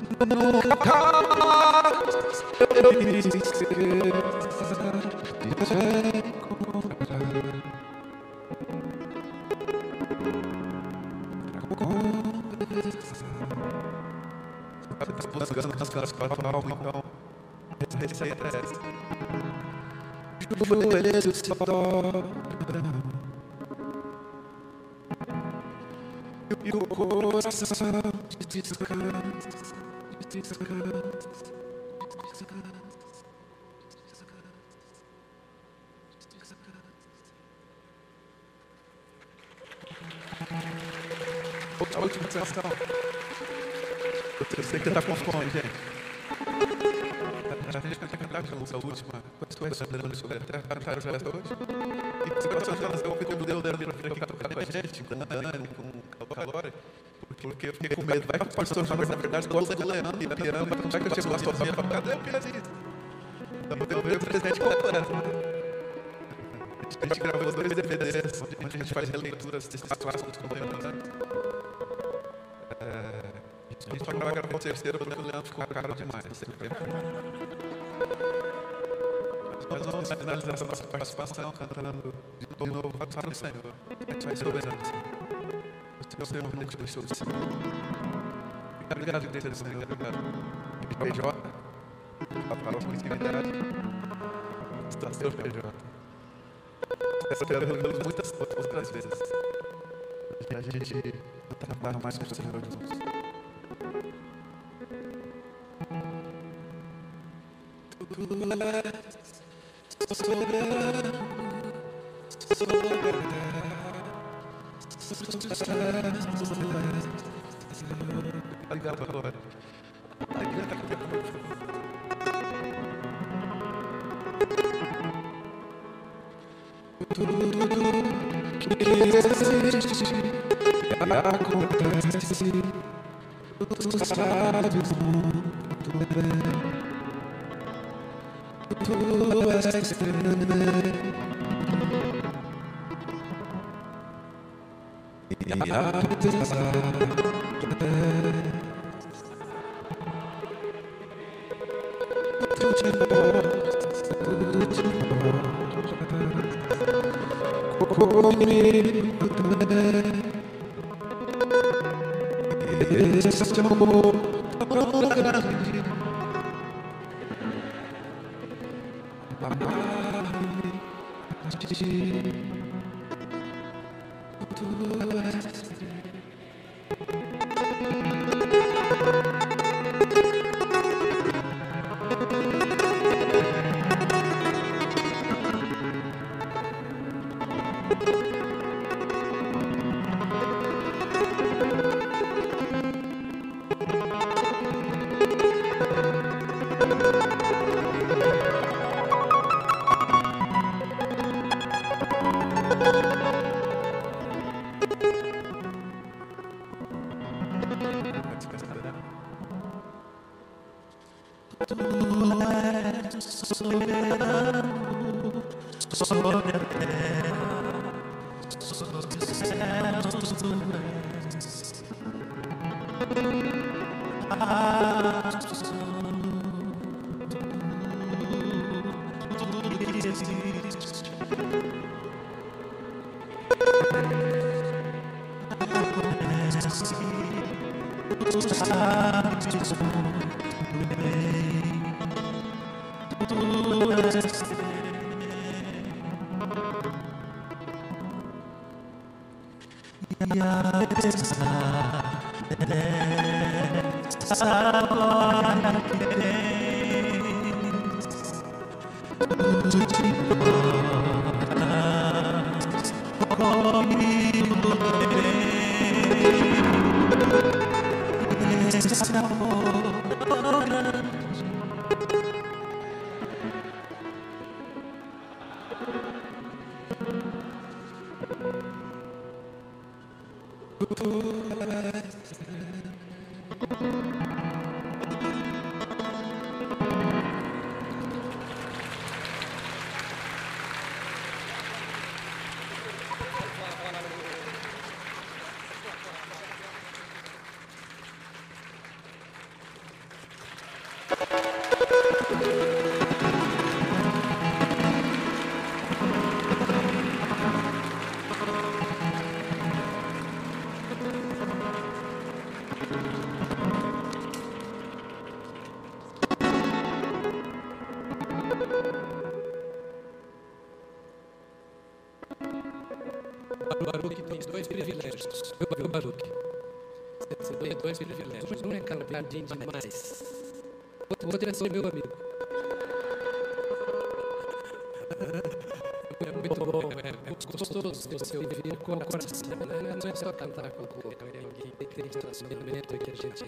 nunca mais eu me de para a então, a é e. A última canção. Eu sei que você está com fome, gente. A gente vai cantar de música última. É lembrando sobre a terra? Cantaram essa hoje? E se você achar que o Deus deve vir aqui tocar com a gente, com a Dani, com o Calori, porque eu fiquei com medo. Vai que o pastor Jonas, na verdade, gosta do Leandro e da. Como é que eu chego lá sozinha para cadê o Piazinho? Então, eu vejo o presidente completo. A gente gravou dois DVDs, onde a gente faz releituras desses clássicos contemporâneos. A gente vai gravar o terceiro porque o Leandro ficou caro demais. Nós vamos finalizar essa nossa participação cantando de novo para o Senhor. A gente vai soberano. O Senhor único deixou de ser. Obrigado, igreja do Senhor. Obrigado. PJ. A palavra intimidade. Está seu PJ. Esperamos muitas outras vezes. A gente trabalha mais com o Senhor Jesus. Tu és soberano, soberano, tu sabes muito bem. Tu és grande e Tem dois privilégios. O Baruque. Você tem dois privilégios. Um é cantar demais. O outro é ser meu amigo. É muito bom, é gostoso você ouvir com o coração. né? Não é só cantar com o corpo, é alguém que tem relacionamento que a gente.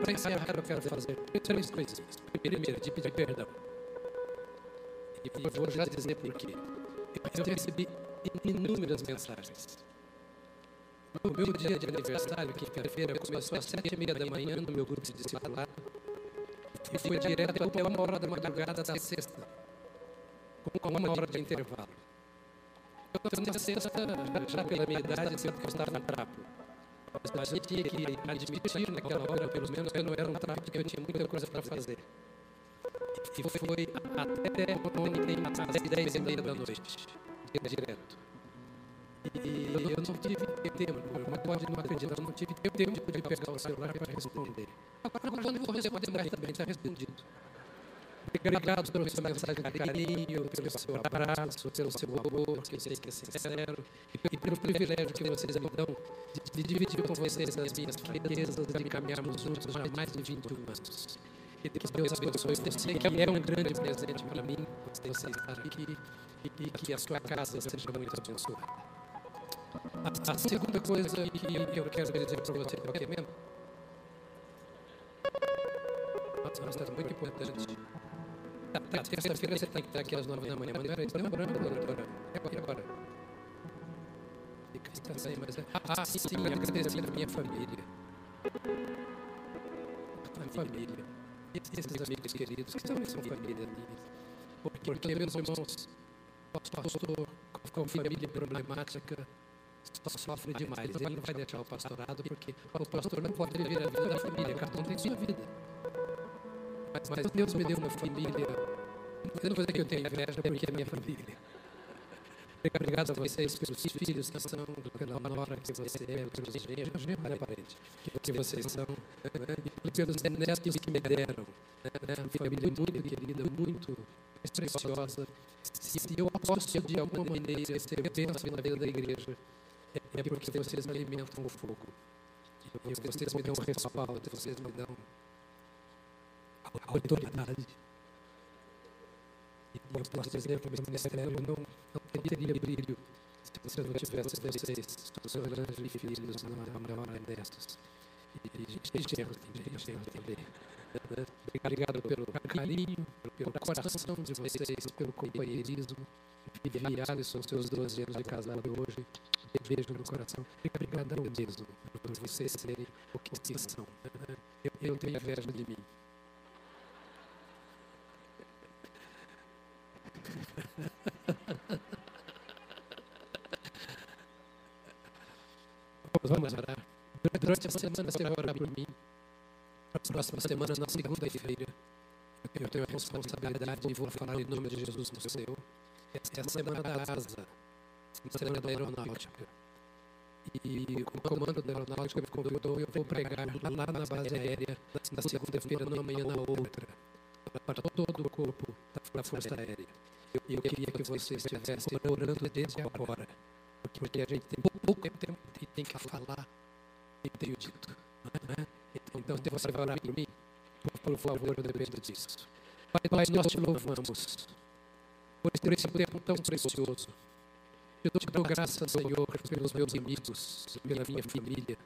Para encerrar, eu quero fazer três coisas. Primeiro, de pedir perdão. E vou já dizer por quê. Eu recebi inúmeras mensagens. O meu dia de aniversário, quinta-feira, começou às sete e meia da manhã no meu grupo de discipulado e foi direto até uma hora da madrugada da sexta, com uma hora de intervalo. Então, na sexta, já pela minha idade, sempre estava no trapo. Mas a gente tinha que admitir naquela hora, pelo menos, que eu não era um trapo, porque eu tinha muita coisa para fazer. E foi até ontem, às dez e meia da noite, direto. E eu não tive tempo, mas pode não acreditar, eu não tive tempo de pegar o celular para responder. Agora, quando eu vou responder mais também, está respondido. Obrigado pela sua mensagem de carinho, pelo seu abraço, pelo seu amor, que eu sei que é sincero, e pelo privilégio que vocês me dão de, dividir com vocês as minhas fraquezas, de caminharmos juntos há mais de 21 anos. E que Deus abençoe. Eu sei que é um grande presente para mim você estar aqui e que a sua casa seja muito abençoada. A, segunda coisa que eu quero dizer para você é o que mesmo? Nossa, é muito importante. Tá, tá, terça-feira você tem que estar aqui às nove da manhã, mas isso. Lembrando. E agora? E agora? Fica estranho, mas é... Ah, sim, sim, agradecer a minha família. A família. Esses amigos queridos, que também são família. Porque, porque meus irmãos, pastor com família problemática, sofre demais. Ele não vai deixar o pastorado porque o pastor não pode viver a vida da família, cada um tem sua vida. Mas, mas Deus me deu uma família. Eu não vou dizer que eu tenho inveja porque é minha família. Obrigado a vocês pelos filhos que são, pela nora que você é, pelos genros, olha para parede, que vocês são, e pelos netos que me deram. Né? Uma família muito querida, muito preciosa. Se eu posso de alguma maneira ser bênção na vida da igreja, é porque vocês me alimentam o fogo. E vocês me dão respaldo, vocês me dão autoridade. E eu posso dizer que o ministério não, não teria brilho se eu não tivesse vocês, os seus anjos e filhos, na maior destes. E enxergo também, enxergo também. Obrigado pelo carinho, pelo coração de vocês, pelo companheirismo. E Alisson, seus 12 anos de casado hoje, beijo no coração. Obrigadão mesmo por vocês serem o que são. Eu, eu tenho inveja de mim. Vamos orar. Durante a semana você vai orar por mim. Na próxima semana, na segunda-feira, eu tenho a responsabilidade e vou falar em nome de Jesus no seu. Essa é a semana da asa, semana da aeronáutica. E o comando da aeronáutica me convidou eu vou pregar lá na base aérea, na segunda-feira, na manhã, na outra, para todo o corpo da Força Aérea. E eu queria que vocês estivessem orando desde agora, porque a gente tem pouco tempo e tem que falar e tenho dito. Não é? Então, você vai orar por mim? Por favor, eu dependo disso. Pai, nós te louvamos por esse tempo tão precioso. Eu te dou graças, Senhor, pelos meus amigos, pela minha família,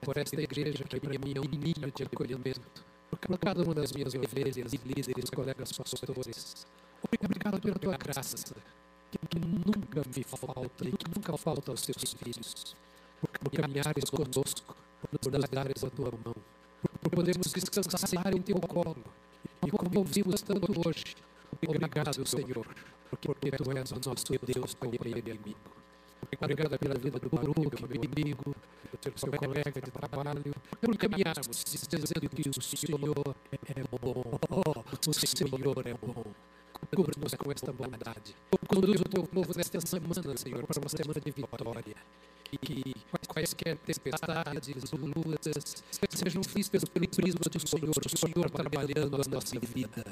por esta igreja que é minha ninho de acolhimento, por cada uma das minhas ovelhas e líderes, colegas pastores. Obrigado pela tua graça, que nunca me falta e que nunca falta aos teus filhos. Por caminhares conosco, por nos dares a tua mão, por podermos descansar em teu colo. E como ouvimos tanto hoje, obrigado, Senhor, porque tu és o nosso Deus, companheiro e amigo. Obrigado pela vida do Baruch, meu amigo, seu colega de trabalho, por caminharmos dizendo que o Senhor é bom. Oh, o Senhor é bom. Cubra-nos com esta bondade. Conduz o teu povo nesta semana, Senhor, para uma semana de vitória. Que quaisquer tempestades, lutas, sejam vistas pelo prisma do Senhor, o Senhor trabalhando a nossa vida,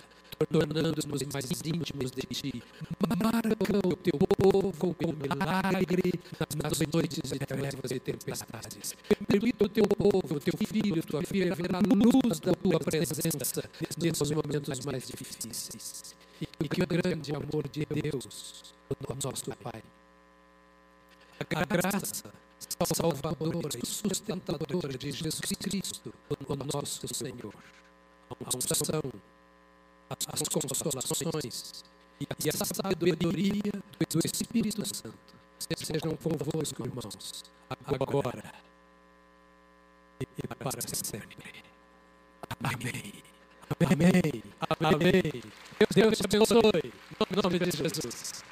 tornando-nos mais íntimos de Ti. Marca o teu povo com milagre nas noites de trevas e tempestades. Permita o teu povo, o teu filho, tua filha, ver a luz da tua presença nesses momentos mais difíceis. E que o grande amor de Deus, o nosso Pai, a graça salvadora e sustentadora de Jesus Cristo, o nosso Senhor, a unção, as consolações e a sabedoria do Espírito Santo sejam convosco, irmãos, agora e para sempre. Amém. Amém. Amém. Deus te abençoe. Em nome de Jesus.